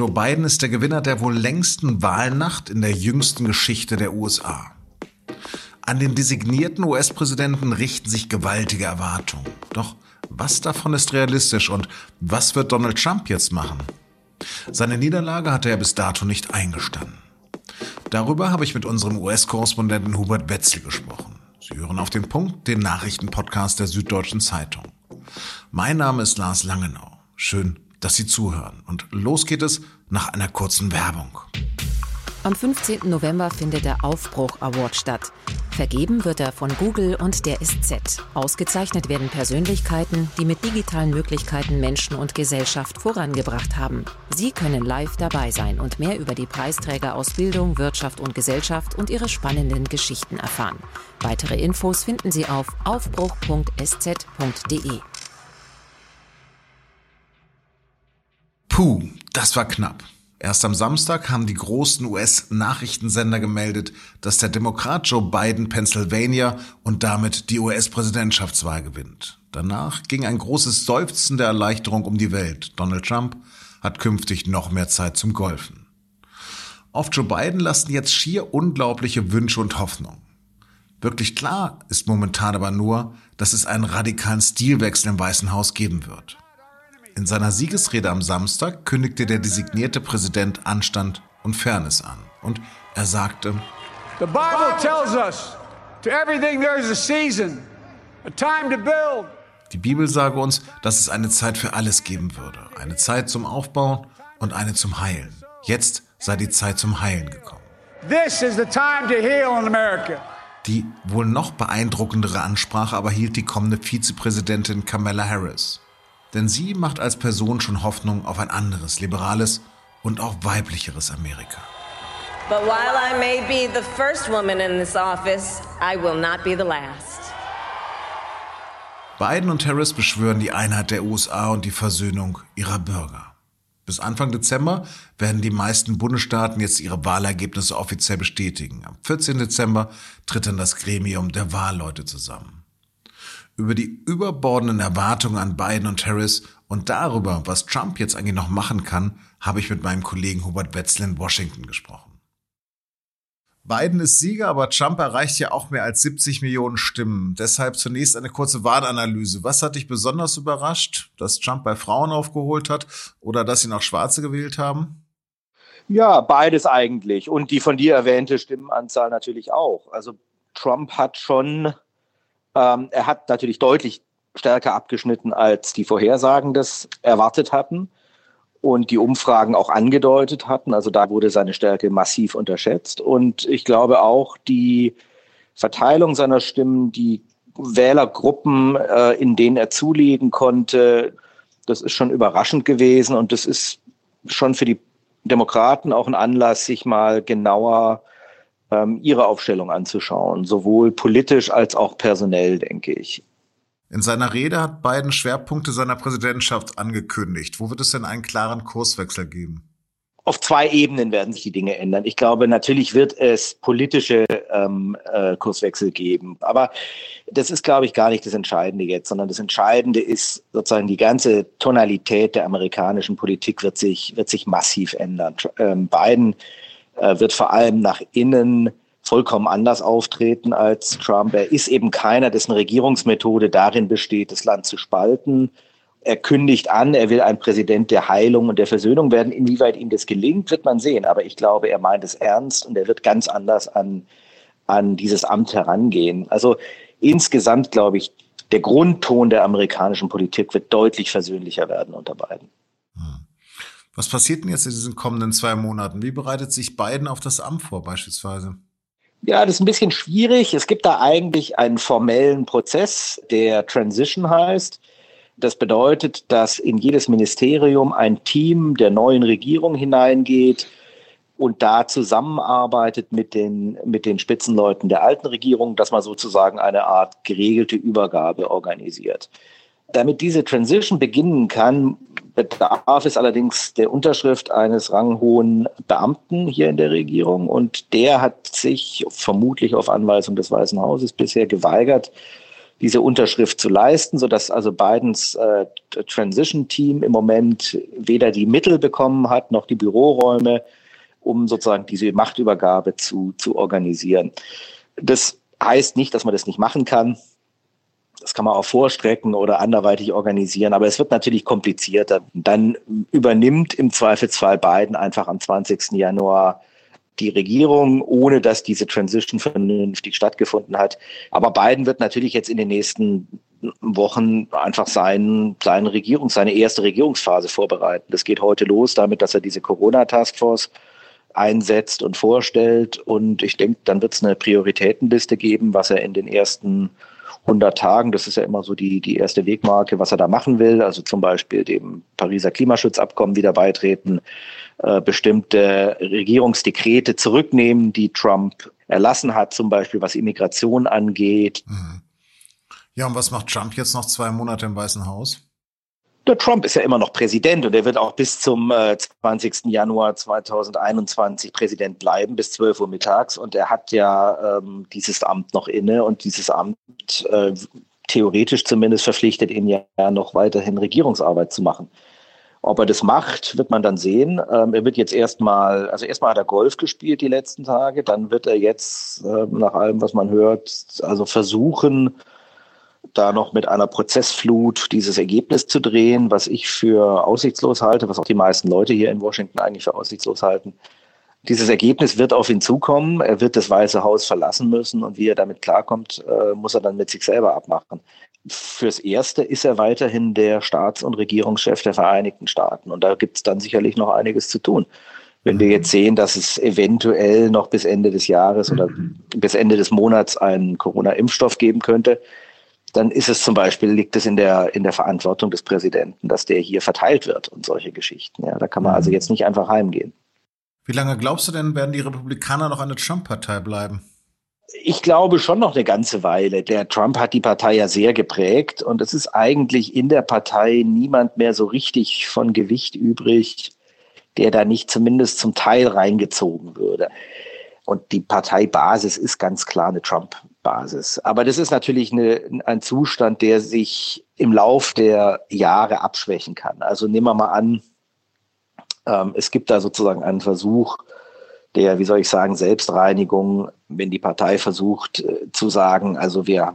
Joe Biden ist der Gewinner der wohl längsten Wahlnacht in der jüngsten Geschichte der USA. An den designierten US-Präsidenten richten sich gewaltige Erwartungen. Doch was davon ist realistisch und was wird Donald Trump jetzt machen? Seine Niederlage hatte er bis dato nicht eingestanden. Darüber habe ich mit unserem US-Korrespondenten Hubert Wetzel gesprochen. Sie hören auf den Punkt den Nachrichtenpodcast der Süddeutschen Zeitung. Mein Name ist Lars Langenau. Schön, dass Sie zuhören. Und los geht es nach einer kurzen Werbung. Am 15. November findet der Aufbruch Award statt. Vergeben wird er von Google und der SZ. Ausgezeichnet werden Persönlichkeiten, die mit digitalen Möglichkeiten Menschen und Gesellschaft vorangebracht haben. Sie können live dabei sein und mehr über die Preisträger aus Bildung, Wirtschaft und Gesellschaft und ihre spannenden Geschichten erfahren. Weitere Infos finden Sie auf aufbruch.sz.de. Puh, das war knapp. Erst am Samstag haben die großen US-Nachrichtensender gemeldet, dass der Demokrat Joe Biden Pennsylvania und damit die US-Präsidentschaftswahl gewinnt. Danach ging ein großes Seufzen der Erleichterung um die Welt. Donald Trump hat künftig noch mehr Zeit zum Golfen. Auf Joe Biden lasten jetzt schier unglaubliche Wünsche und Hoffnungen. Wirklich klar ist momentan aber nur, dass es einen radikalen Stilwechsel im Weißen Haus geben wird. In seiner Siegesrede am Samstag kündigte der designierte Präsident Anstand und Fairness an. Und er sagte, The Bible tells us, to everything there is a season, a time to build. Die Bibel sage uns, dass es eine Zeit für alles geben würde. Eine Zeit zum Aufbauen und eine zum Heilen. Jetzt sei die Zeit zum Heilen gekommen. This is the time to heal in America. Die wohl noch beeindruckendere Ansprache aber hielt die kommende Vizepräsidentin Kamala Harris denn sie macht als Person schon Hoffnung auf ein anderes, liberales und auch weiblicheres Amerika. But while I may be the first woman in this office, I will not be the last. Biden und Harris beschwören die Einheit der USA und die Versöhnung ihrer Bürger. Bis Anfang Dezember werden die meisten Bundesstaaten jetzt ihre Wahlergebnisse offiziell bestätigen. Am 14. Dezember tritt dann das Gremium der Wahlleute zusammen über die überbordenden Erwartungen an Biden und Harris und darüber, was Trump jetzt eigentlich noch machen kann, habe ich mit meinem Kollegen Hubert Wetzel in Washington gesprochen. Biden ist Sieger, aber Trump erreicht ja auch mehr als 70 Millionen Stimmen. Deshalb zunächst eine kurze Wahlanalyse. Was hat dich besonders überrascht? Dass Trump bei Frauen aufgeholt hat oder dass ihn auch Schwarze gewählt haben? Ja, beides eigentlich. Und die von dir erwähnte Stimmenanzahl natürlich auch. Also Trump hat schon ähm, er hat natürlich deutlich stärker abgeschnitten, als die Vorhersagen das erwartet hatten und die Umfragen auch angedeutet hatten. Also da wurde seine Stärke massiv unterschätzt. Und ich glaube auch die Verteilung seiner Stimmen, die Wählergruppen, äh, in denen er zulegen konnte, das ist schon überraschend gewesen. Und das ist schon für die Demokraten auch ein Anlass, sich mal genauer ähm, ihre Aufstellung anzuschauen, sowohl politisch als auch personell, denke ich. In seiner Rede hat Biden Schwerpunkte seiner Präsidentschaft angekündigt. Wo wird es denn einen klaren Kurswechsel geben? Auf zwei Ebenen werden sich die Dinge ändern. Ich glaube, natürlich wird es politische ähm, äh, Kurswechsel geben. Aber das ist, glaube ich, gar nicht das Entscheidende jetzt, sondern das Entscheidende ist sozusagen die ganze Tonalität der amerikanischen Politik wird sich, wird sich massiv ändern. Ähm, Biden wird vor allem nach innen vollkommen anders auftreten als Trump. Er ist eben keiner, dessen Regierungsmethode darin besteht, das Land zu spalten. Er kündigt an, er will ein Präsident der Heilung und der Versöhnung werden. Inwieweit ihm das gelingt, wird man sehen. Aber ich glaube, er meint es ernst und er wird ganz anders an, an dieses Amt herangehen. Also insgesamt glaube ich, der Grundton der amerikanischen Politik wird deutlich versöhnlicher werden unter beiden. Hm. Was passiert denn jetzt in diesen kommenden zwei Monaten? Wie bereitet sich Biden auf das Amt vor beispielsweise? Ja, das ist ein bisschen schwierig. Es gibt da eigentlich einen formellen Prozess, der Transition heißt. Das bedeutet, dass in jedes Ministerium ein Team der neuen Regierung hineingeht und da zusammenarbeitet mit den, mit den Spitzenleuten der alten Regierung, dass man sozusagen eine Art geregelte Übergabe organisiert. Damit diese Transition beginnen kann, bedarf es allerdings der Unterschrift eines ranghohen Beamten hier in der Regierung. Und der hat sich vermutlich auf Anweisung des Weißen Hauses bisher geweigert, diese Unterschrift zu leisten, sodass also Bidens äh, Transition-Team im Moment weder die Mittel bekommen hat, noch die Büroräume, um sozusagen diese Machtübergabe zu, zu organisieren. Das heißt nicht, dass man das nicht machen kann. Das kann man auch vorstrecken oder anderweitig organisieren, aber es wird natürlich komplizierter. Dann übernimmt im Zweifelsfall Biden einfach am 20. Januar die Regierung, ohne dass diese Transition vernünftig stattgefunden hat. Aber Biden wird natürlich jetzt in den nächsten Wochen einfach seinen, seinen Regierung, seine erste Regierungsphase vorbereiten. Das geht heute los damit, dass er diese Corona-Taskforce einsetzt und vorstellt. Und ich denke, dann wird es eine Prioritätenliste geben, was er in den ersten 100 Tagen, das ist ja immer so die, die erste Wegmarke, was er da machen will. Also zum Beispiel dem Pariser Klimaschutzabkommen wieder beitreten, äh, bestimmte Regierungsdekrete zurücknehmen, die Trump erlassen hat, zum Beispiel was Immigration angeht. Mhm. Ja, und was macht Trump jetzt noch zwei Monate im Weißen Haus? Der Trump ist ja immer noch Präsident und er wird auch bis zum äh, 20. Januar 2021 Präsident bleiben, bis 12 Uhr mittags. Und er hat ja ähm, dieses Amt noch inne und dieses Amt äh, theoretisch zumindest verpflichtet ihn ja noch weiterhin Regierungsarbeit zu machen. Ob er das macht, wird man dann sehen. Ähm, er wird jetzt erstmal, also erstmal hat er Golf gespielt die letzten Tage, dann wird er jetzt, äh, nach allem, was man hört, also versuchen, da noch mit einer Prozessflut dieses Ergebnis zu drehen, was ich für aussichtslos halte, was auch die meisten Leute hier in Washington eigentlich für aussichtslos halten. Dieses Ergebnis wird auf ihn zukommen. Er wird das Weiße Haus verlassen müssen und wie er damit klarkommt, äh, muss er dann mit sich selber abmachen fürs Erste ist er weiterhin der Staats- und Regierungschef der Vereinigten Staaten. Und da gibt es dann sicherlich noch einiges zu tun. Wenn wir jetzt sehen, dass es eventuell noch bis Ende des Jahres oder bis Ende des Monats einen Corona-Impfstoff geben könnte, dann ist es zum Beispiel, liegt es in der, in der Verantwortung des Präsidenten, dass der hier verteilt wird und solche Geschichten. Ja, da kann man also jetzt nicht einfach heimgehen. Wie lange glaubst du denn, werden die Republikaner noch eine Trump-Partei bleiben? ich glaube schon noch eine ganze Weile. Der Trump hat die Partei ja sehr geprägt und es ist eigentlich in der Partei niemand mehr so richtig von Gewicht übrig, der da nicht zumindest zum Teil reingezogen würde. Und die Parteibasis ist ganz klar eine Trump-Basis. Aber das ist natürlich eine, ein Zustand, der sich im Lauf der Jahre abschwächen kann. Also nehmen wir mal an, ähm, es gibt da sozusagen einen Versuch, der, wie soll ich sagen, Selbstreinigung, wenn die Partei versucht äh, zu sagen, also wir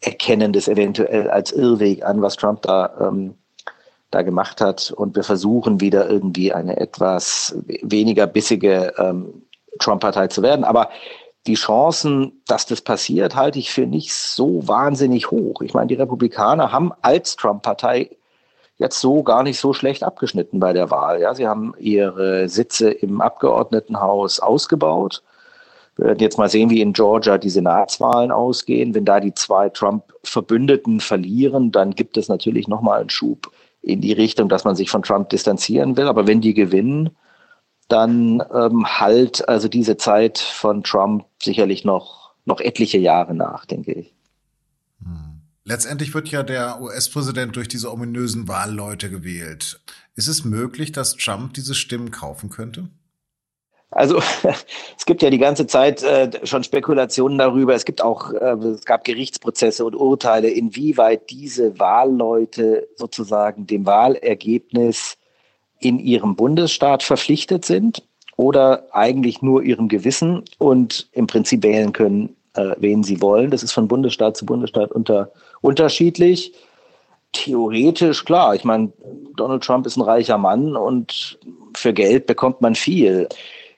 erkennen das eventuell als Irrweg an, was Trump da, ähm, da gemacht hat und wir versuchen wieder irgendwie eine etwas weniger bissige ähm, Trump-Partei zu werden. Aber die Chancen, dass das passiert, halte ich für nicht so wahnsinnig hoch. Ich meine, die Republikaner haben als Trump-Partei jetzt so gar nicht so schlecht abgeschnitten bei der Wahl. Ja, sie haben ihre Sitze im Abgeordnetenhaus ausgebaut. Wir werden jetzt mal sehen, wie in Georgia die Senatswahlen ausgehen. Wenn da die zwei Trump-Verbündeten verlieren, dann gibt es natürlich nochmal einen Schub in die Richtung, dass man sich von Trump distanzieren will. Aber wenn die gewinnen, dann ähm, halt also diese Zeit von Trump sicherlich noch, noch etliche Jahre nach, denke ich. Letztendlich wird ja der US-Präsident durch diese ominösen Wahlleute gewählt. Ist es möglich, dass Trump diese Stimmen kaufen könnte? Also es gibt ja die ganze Zeit äh, schon Spekulationen darüber. Es gibt auch, äh, es gab Gerichtsprozesse und Urteile, inwieweit diese Wahlleute sozusagen dem Wahlergebnis in ihrem Bundesstaat verpflichtet sind oder eigentlich nur ihrem Gewissen und im Prinzip wählen können, äh, wen sie wollen. Das ist von Bundesstaat zu Bundesstaat unter, unterschiedlich. Theoretisch, klar, ich meine, Donald Trump ist ein reicher Mann und für Geld bekommt man viel.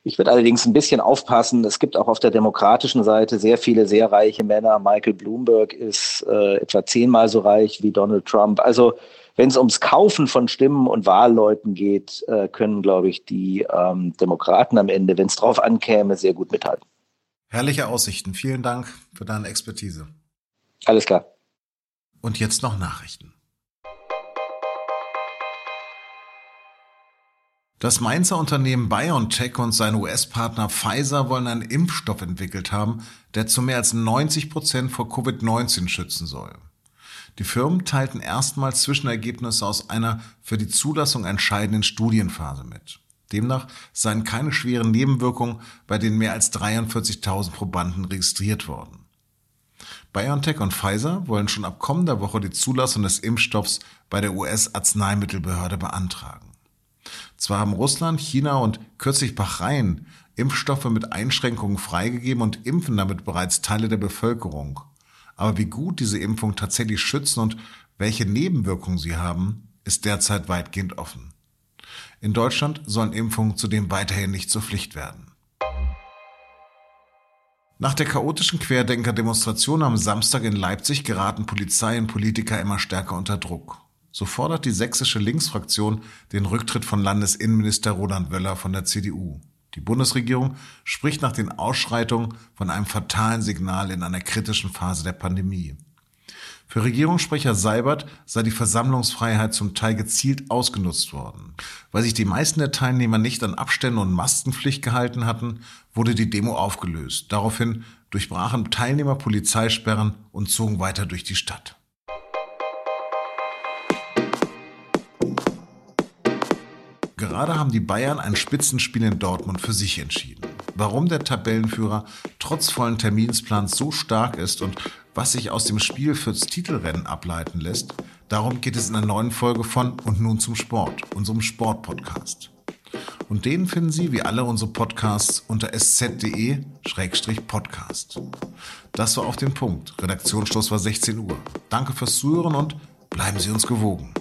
Ich würde allerdings ein bisschen aufpassen. Es gibt auch auf der demokratischen Seite sehr viele sehr reiche Männer. Michael Bloomberg ist äh, etwa zehnmal so reich wie Donald Trump. Also wenn es ums Kaufen von Stimmen und Wahlleuten geht, äh, können, glaube ich, die ähm, Demokraten am Ende, wenn es drauf ankäme, sehr gut mithalten. Herrliche Aussichten. Vielen Dank für deine Expertise. Alles klar. Und jetzt noch Nachrichten. Das Mainzer Unternehmen BioNTech und sein US-Partner Pfizer wollen einen Impfstoff entwickelt haben, der zu mehr als 90 Prozent vor Covid-19 schützen soll. Die Firmen teilten erstmals Zwischenergebnisse aus einer für die Zulassung entscheidenden Studienphase mit. Demnach seien keine schweren Nebenwirkungen bei den mehr als 43.000 Probanden registriert worden. BioNTech und Pfizer wollen schon ab kommender Woche die Zulassung des Impfstoffs bei der US-Arzneimittelbehörde beantragen. Zwar haben Russland, China und kürzlich Bahrain Impfstoffe mit Einschränkungen freigegeben und impfen damit bereits Teile der Bevölkerung. Aber wie gut diese Impfung tatsächlich schützen und welche Nebenwirkungen sie haben, ist derzeit weitgehend offen. In Deutschland sollen Impfungen zudem weiterhin nicht zur Pflicht werden. Nach der chaotischen Querdenker-Demonstration am Samstag in Leipzig geraten Polizei und Politiker immer stärker unter Druck. So fordert die sächsische Linksfraktion den Rücktritt von Landesinnenminister Roland Wöller von der CDU. Die Bundesregierung spricht nach den Ausschreitungen von einem fatalen Signal in einer kritischen Phase der Pandemie. Für Regierungssprecher Seibert sei die Versammlungsfreiheit zum Teil gezielt ausgenutzt worden. Weil sich die meisten der Teilnehmer nicht an Abstände und Maskenpflicht gehalten hatten, wurde die Demo aufgelöst. Daraufhin durchbrachen Teilnehmer Polizeisperren und zogen weiter durch die Stadt. Gerade haben die Bayern ein Spitzenspiel in Dortmund für sich entschieden. Warum der Tabellenführer trotz vollen Terminsplans so stark ist und was sich aus dem Spiel fürs Titelrennen ableiten lässt, darum geht es in der neuen Folge von Und nun zum Sport, unserem Sportpodcast. Und den finden Sie wie alle unsere Podcasts unter sz.de-podcast. Das war auf den Punkt. Redaktionsschluss war 16 Uhr. Danke fürs Zuhören und bleiben Sie uns gewogen.